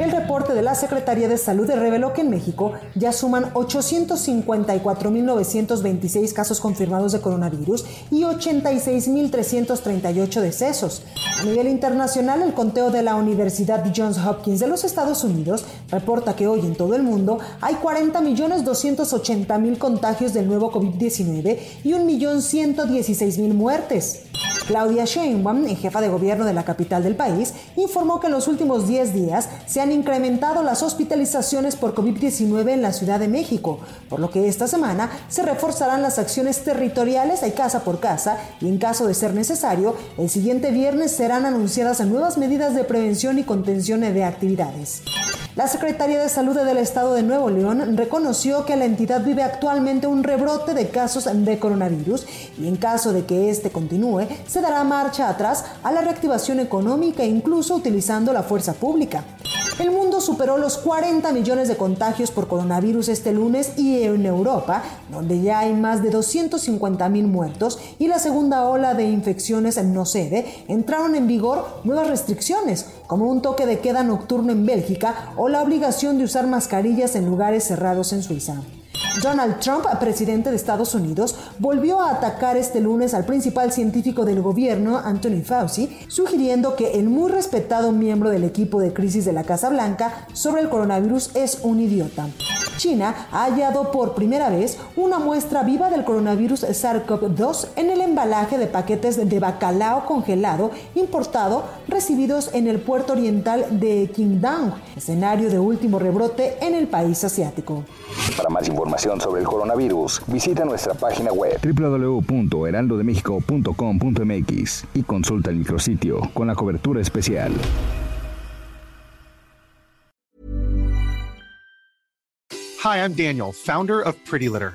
El reporte de la Secretaría de Salud reveló que en México ya suman 854.926 casos confirmados de coronavirus y 86.338 decesos. A nivel internacional, el conteo de la Universidad Johns Hopkins de los Estados Unidos reporta que hoy en todo el mundo hay 40.280.000 contagios del nuevo COVID-19 y 1.116.000 muertes. Claudia Sheinbaum, jefa de gobierno de la capital del país, informó que en los últimos 10 días se han incrementado las hospitalizaciones por COVID-19 en la Ciudad de México, por lo que esta semana se reforzarán las acciones territoriales de casa por casa y en caso de ser necesario, el siguiente viernes serán anunciadas nuevas medidas de prevención y contención de actividades. La Secretaría de Salud del Estado de Nuevo León reconoció que la entidad vive actualmente un rebrote de casos de coronavirus y en caso de que este continúe, se dará marcha atrás a la reactivación económica, incluso utilizando la fuerza pública. El mundo superó los 40 millones de contagios por coronavirus este lunes y en Europa, donde ya hay más de 250 mil muertos y la segunda ola de infecciones no cede, entraron en vigor nuevas restricciones, como un toque de queda nocturno en Bélgica o la obligación de usar mascarillas en lugares cerrados en Suiza. Donald Trump, presidente de Estados Unidos, volvió a atacar este lunes al principal científico del gobierno, Anthony Fauci, sugiriendo que el muy respetado miembro del equipo de crisis de la Casa Blanca sobre el coronavirus es un idiota. China ha hallado por primera vez una muestra viva del coronavirus SARS-CoV-2 en embalaje de paquetes de bacalao congelado importado recibidos en el puerto oriental de Qingdao, escenario de último rebrote en el país asiático. Para más información sobre el coronavirus, visita nuestra página web www.heraldodemexico.com.mx y consulta el micrositio con la cobertura especial. Hi, I'm Daniel, founder of Pretty Litter.